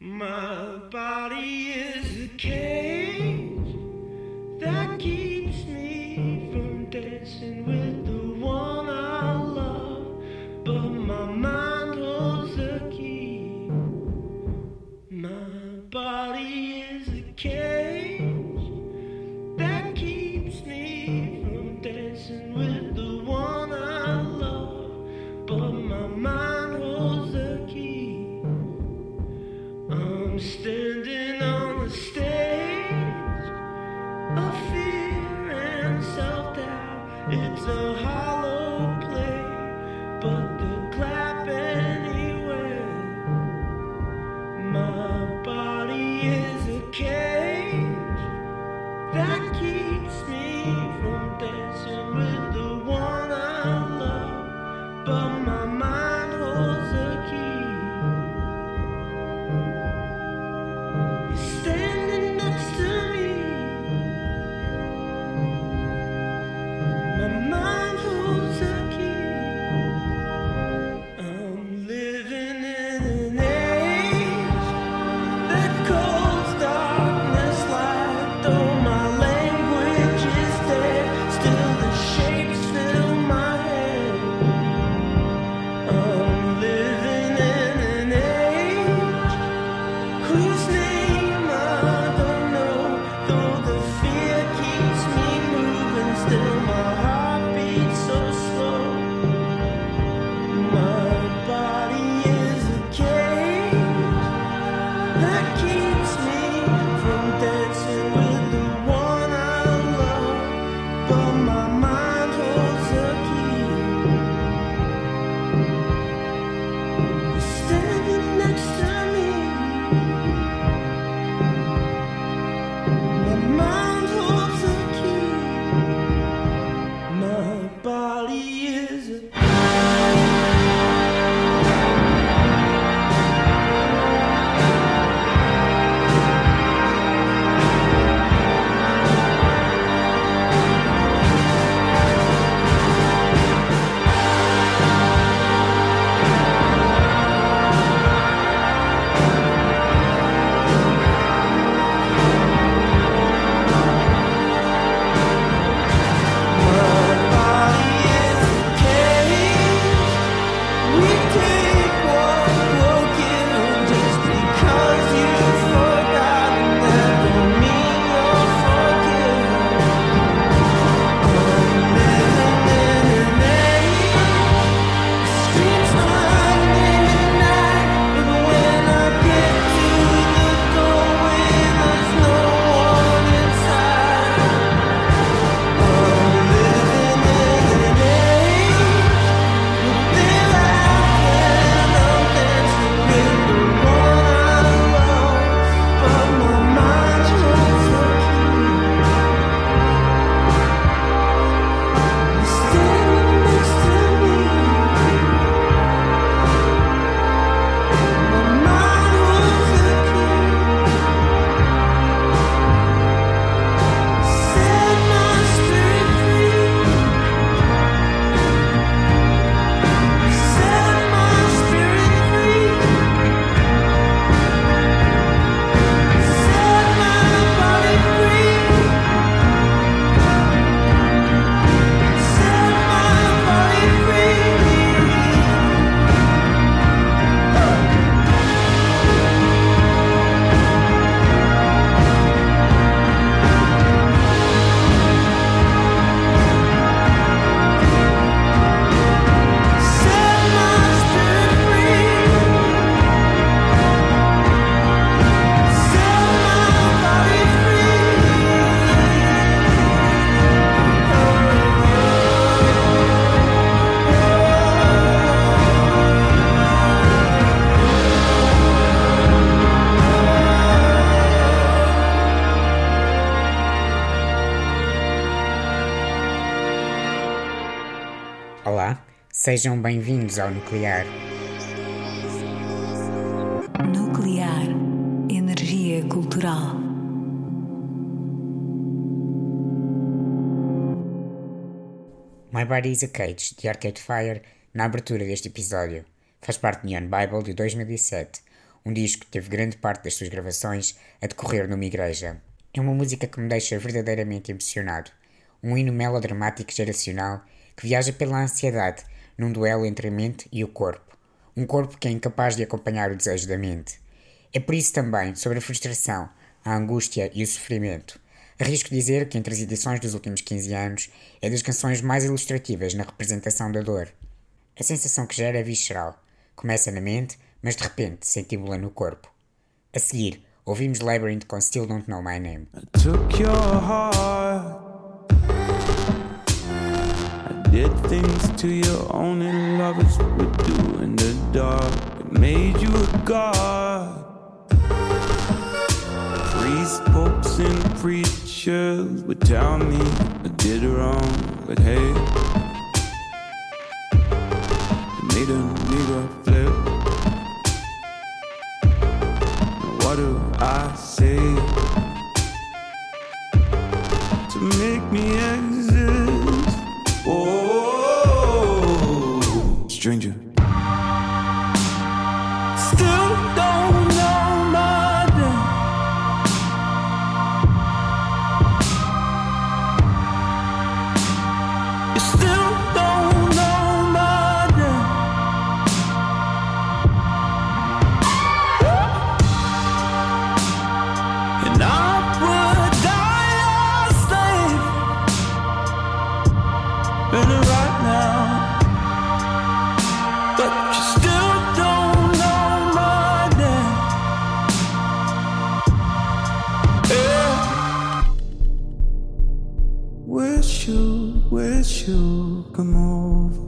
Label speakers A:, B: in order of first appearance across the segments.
A: My body is a cage.
B: Sejam bem-vindos ao Nuclear.
C: Nuclear Energia Cultural.
B: My Body is a Cage, de Arcade Fire, na abertura deste episódio. Faz parte de Neon Bible de 2007, um disco que teve grande parte das suas gravações a decorrer numa igreja. É uma música que me deixa verdadeiramente emocionado. Um hino melodramático geracional que viaja pela ansiedade num duelo entre a mente e o corpo, um corpo que é incapaz de acompanhar o desejo da mente. É por isso também sobre a frustração, a angústia e o sofrimento. Arrisco dizer que entre as edições dos últimos 15 anos é das canções mais ilustrativas na representação da dor. A sensação que gera é visceral. Começa na mente, mas de repente sentimos-la no corpo. A seguir, ouvimos Labyrinth com Still Don't Know My Name.
D: Did things to you only lovers would do in the dark. It made you a god. Priests, popes, and preachers would tell me I did wrong, but hey, it made a nigga flip. Now What do I say to make me exist? Oh, you, you come over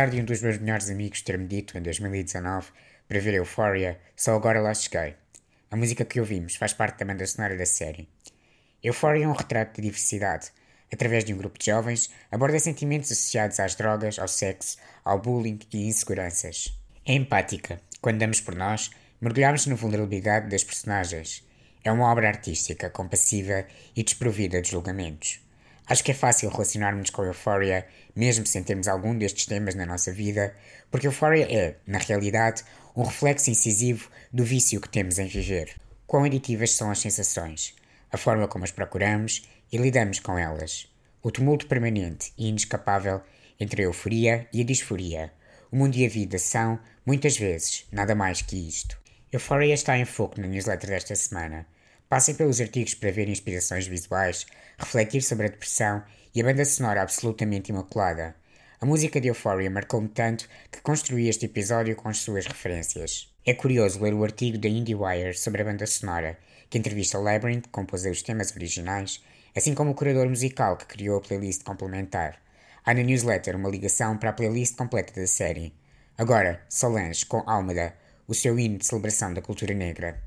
B: Apesar de um dos meus melhores amigos ter-me dito em 2019 para ver Euphoria, só agora lá cheguei. A música que ouvimos faz parte da banda sonora da série. Euphoria é um retrato de diversidade. Através de um grupo de jovens, aborda sentimentos associados às drogas, ao sexo, ao bullying e inseguranças. É empática. Quando damos por nós, mergulhamos na vulnerabilidade das personagens. É uma obra artística, compassiva e desprovida de julgamentos. Acho que é fácil relacionarmos com Euphoria, mesmo sem termos algum destes temas na nossa vida, porque Euphoria é, na realidade, um reflexo incisivo do vício que temos em viver. Quão aditivas são as sensações, a forma como as procuramos e lidamos com elas. O tumulto permanente e inescapável entre a euforia e a disforia. O mundo e a vida são, muitas vezes, nada mais que isto. Euphoria está em foco na newsletter desta semana. Passem pelos artigos para ver inspirações visuais, refletir sobre a depressão e a banda sonora absolutamente imaculada. A música de Euphoria marcou-me tanto que construí este episódio com as suas referências. É curioso ler o artigo da IndieWire sobre a banda sonora, que entrevista o Labyrinth, que compôs os temas originais, assim como o curador musical que criou a playlist complementar. Há na newsletter uma ligação para a playlist completa da série. Agora, Solange com Almada, o seu hino de celebração da cultura negra.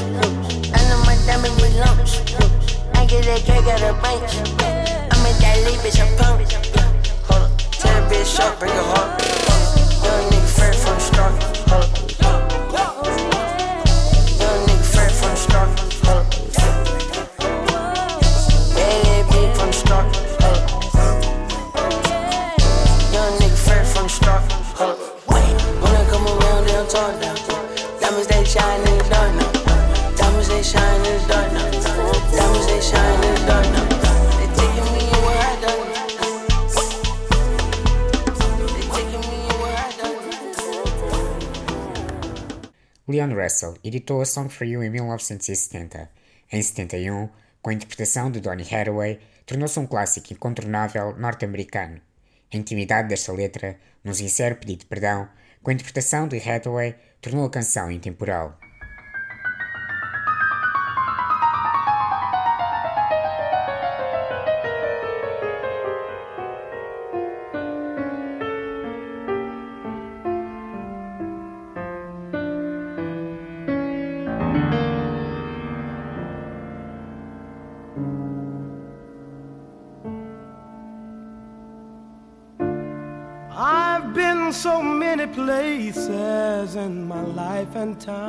E: Lumps. I know my diamond with lumps. I get that cake out of banks. I'm at that lead, bitch, I'm pumped. Hold up, tell that bitch up, bring her heart.
B: Russell editou A Song for You em 1970. Em 71, com a interpretação de Donny Hathaway, tornou-se um clássico incontornável norte-americano. A intimidade desta letra, num sincero pedido de perdão, com a interpretação de Hathaway, tornou a canção intemporal.
F: Places in my life and time.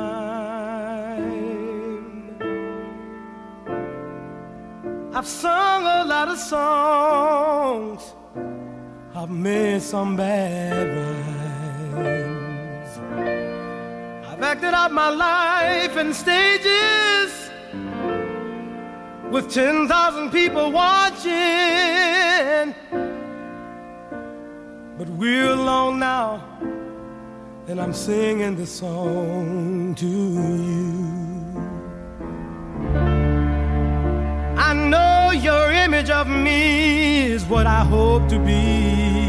F: I've sung a lot of songs. I've made some bad rhymes. I've acted out my life in stages with 10,000 people watching. But we're alone now, and I'm singing this song to you. I know your image of me is what I hope to be.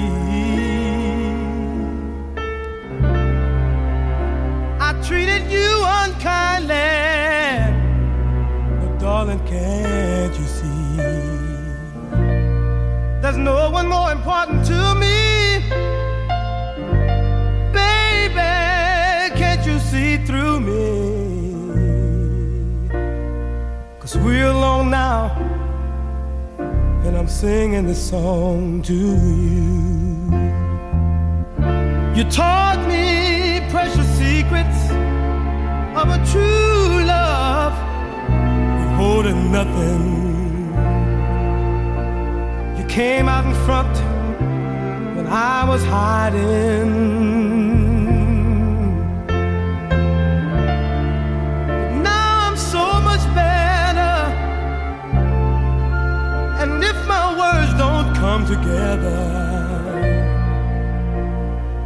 F: I treated you unkindly, but darling, can't you see? There's no one more important to me. We're alone now, and I'm singing this song to you. You taught me precious secrets of a true love, holding nothing. You came out in front when I was hiding. Together,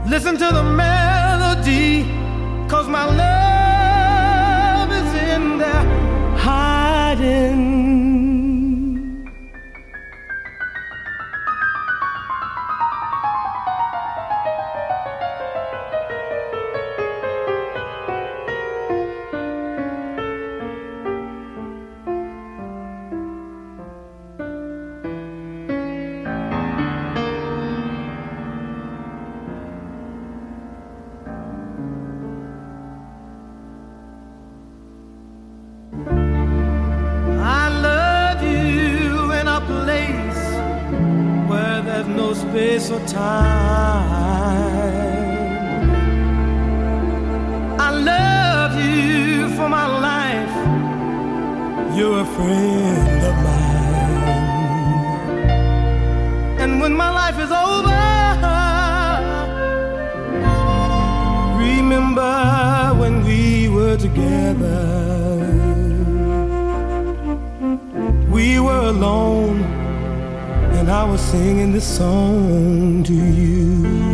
F: listen to the melody, cause my love is in there hiding. No space or time. I love you for my life. You're a friend of mine. And when my life is over, remember when we were together. We were alone, I was singing this song to you.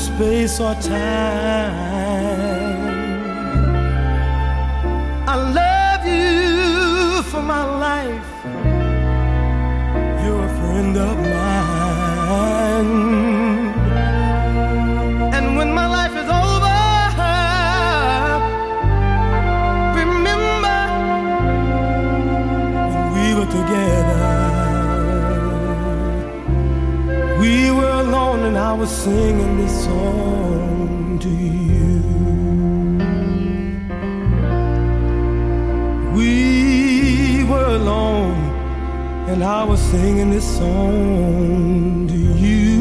F: Space or time. I love you for my life. You're a friend of mine. Was singing this song to you. We were alone, and I was singing this song to you.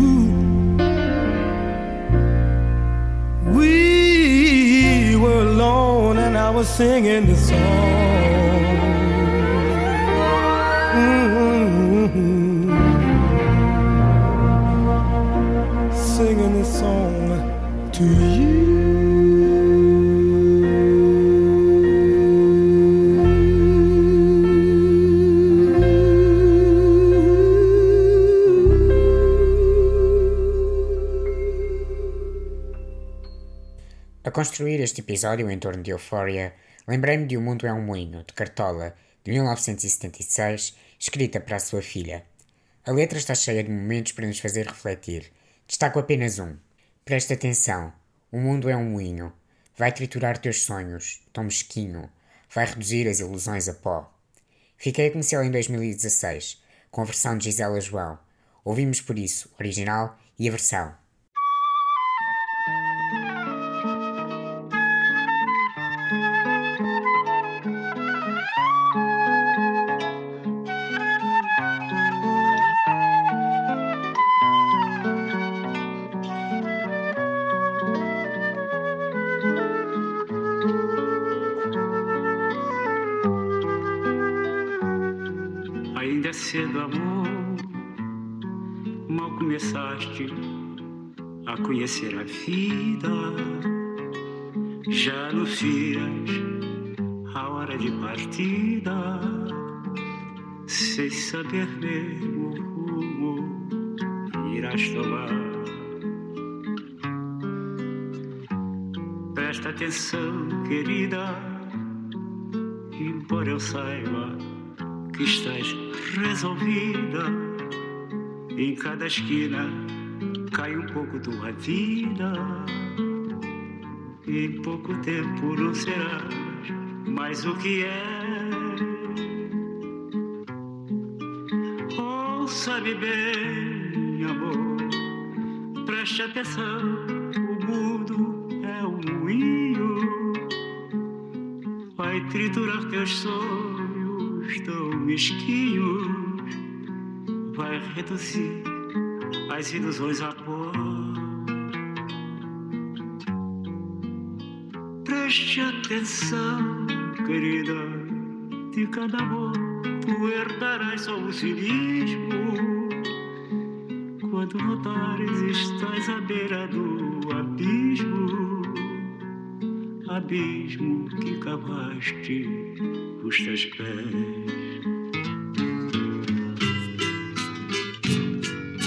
F: We were alone, and I was singing this song. To
B: A construir este episódio em torno de Euphoria, lembrei-me de O Mundo é um Moinho, de Cartola, de 1976, escrita para a sua filha. A letra está cheia de momentos para nos fazer refletir. Destaco apenas um. Presta atenção. O mundo é um moinho. Vai triturar teus sonhos, tão mesquinho. Vai reduzir as ilusões a pó. Fiquei a conhecê-la em 2016, com a versão de Gisela João. Ouvimos por isso, original e a versão.
G: Começaste a conhecer a vida. Já anuncias a hora de partida. Sem saber mesmo o rumo irás tomar. Presta atenção, querida. Embora eu saiba que estás resolvida. Em cada esquina cai um pouco tua vida. Em pouco tempo não serás mais o que é. Ouça-me bem, amor. Preste atenção. O mundo é um moinho vai triturar teus sonhos tão mesquinhos, vai reduzir as ilusões a pó. Preste atenção, querida, de cada amor tu herdarás só o cinismo. Quando notares estás à beira do abismo abismo que cavaste os teus pés.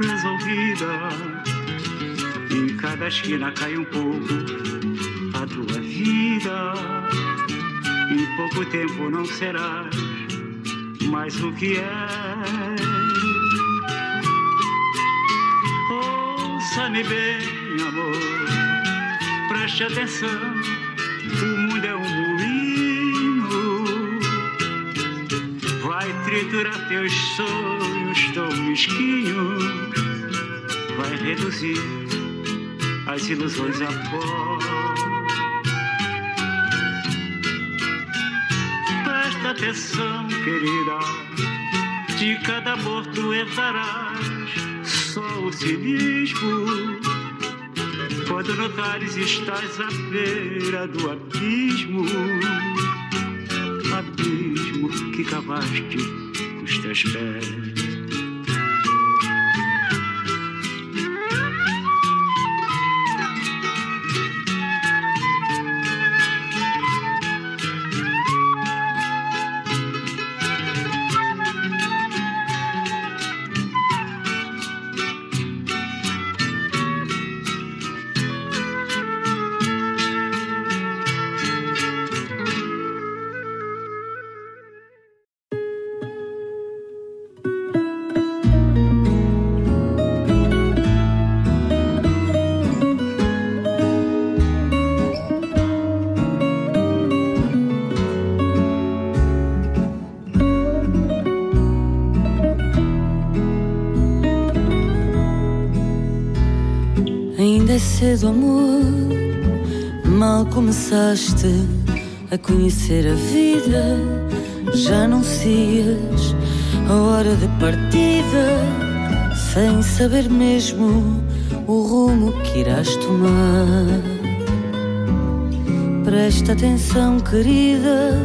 G: resolvida. Em cada esquina cai um pouco a tua vida. Em pouco tempo não serás mais o que és. Ouça-me bem, amor, preste atenção. O mundo é um triturar teus sonhos tão mesquinhos, vai reduzir as ilusões a pó. Presta atenção, querida, de cada amor tu herdarás só o cinismo. Quando notares estás à beira do abismo, abismo que cavaste com
H: é cedo, amor. Mal começaste a conhecer a vida, já anuncias a hora de partida, sem saber mesmo o rumo que irás tomar. Presta atenção, querida,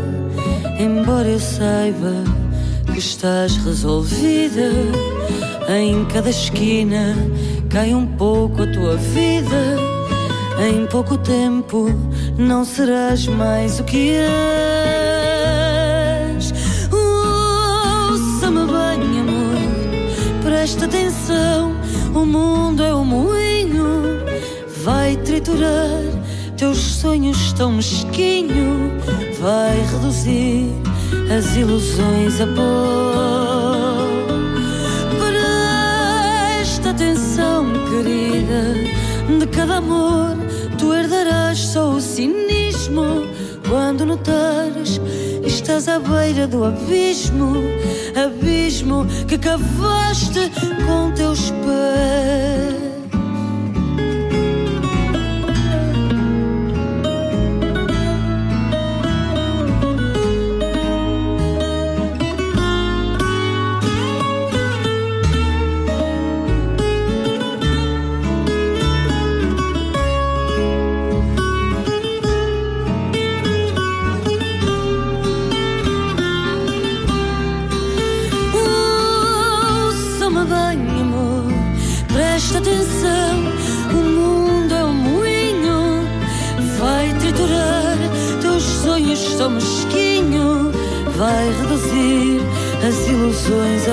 H: embora eu saiba que estás resolvida. Em cada esquina cai um pouco a tua vida. Em pouco tempo não serás mais o que és. Ouça-me bem, amor, presta atenção. O mundo é um moinho, vai triturar teus sonhos tão mesquinho, vai reduzir as ilusões a pó. Querida, de cada amor tu herdarás só o cinismo. Quando notares, estás à beira do abismo, abismo que cavaste com teus pés.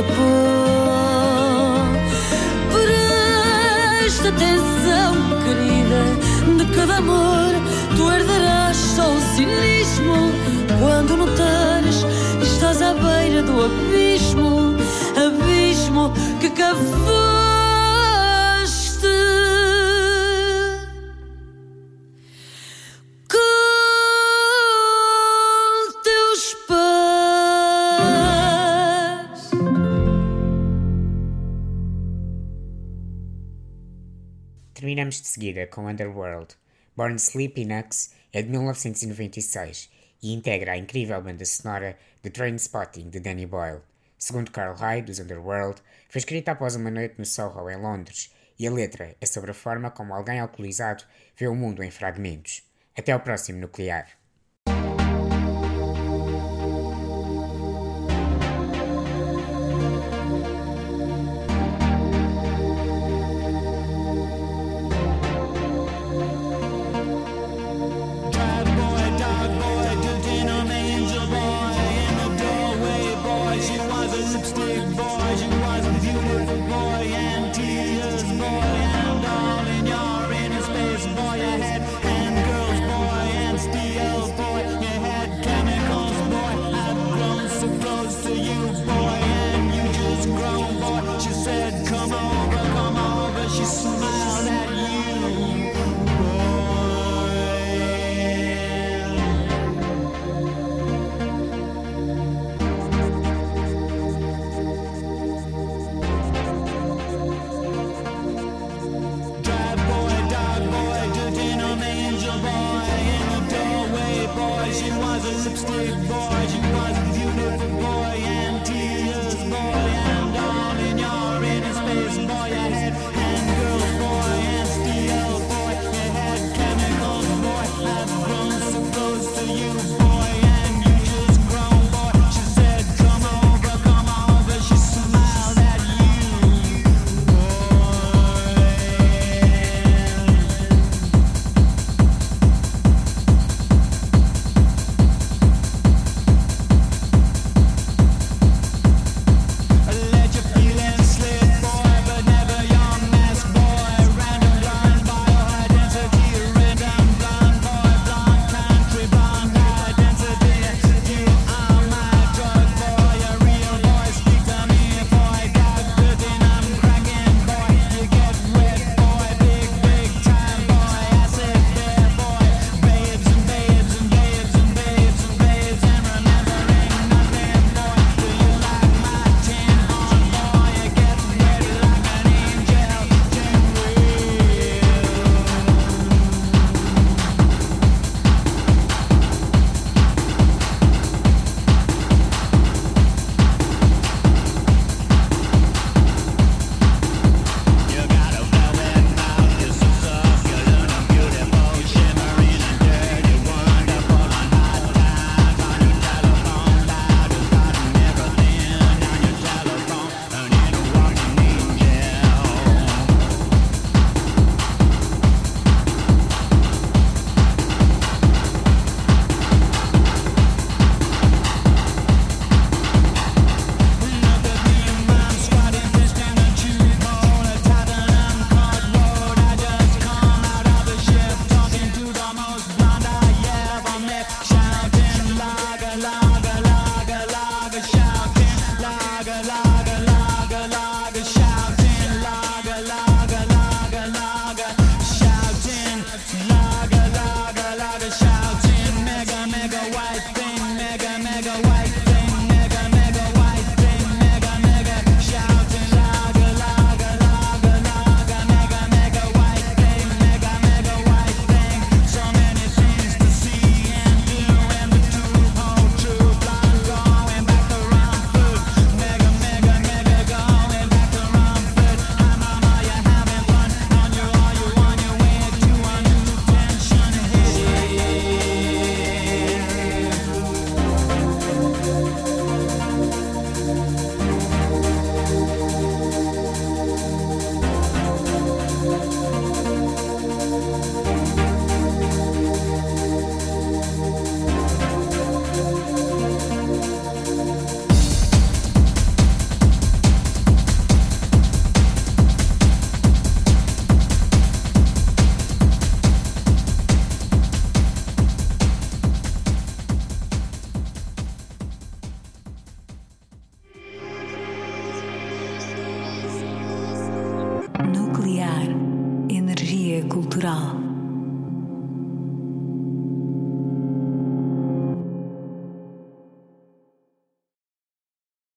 H: Pó. Presta atenção, querida, de cada amor tu herdarás só o cinismo. Quando notares, estás à beira do abismo, abismo que cavaste
B: Terminamos de seguida com Underworld. Born Sleepy Nuts é de 1996 e integra a incrível banda sonora de Trainspotting de Danny Boyle. Segundo Carl Hyde, dos Underworld, foi escrita após uma noite no Soho, em Londres, e a letra é sobre a forma como alguém alcoolizado vê o mundo em fragmentos.
I: Até ao próximo nuclear.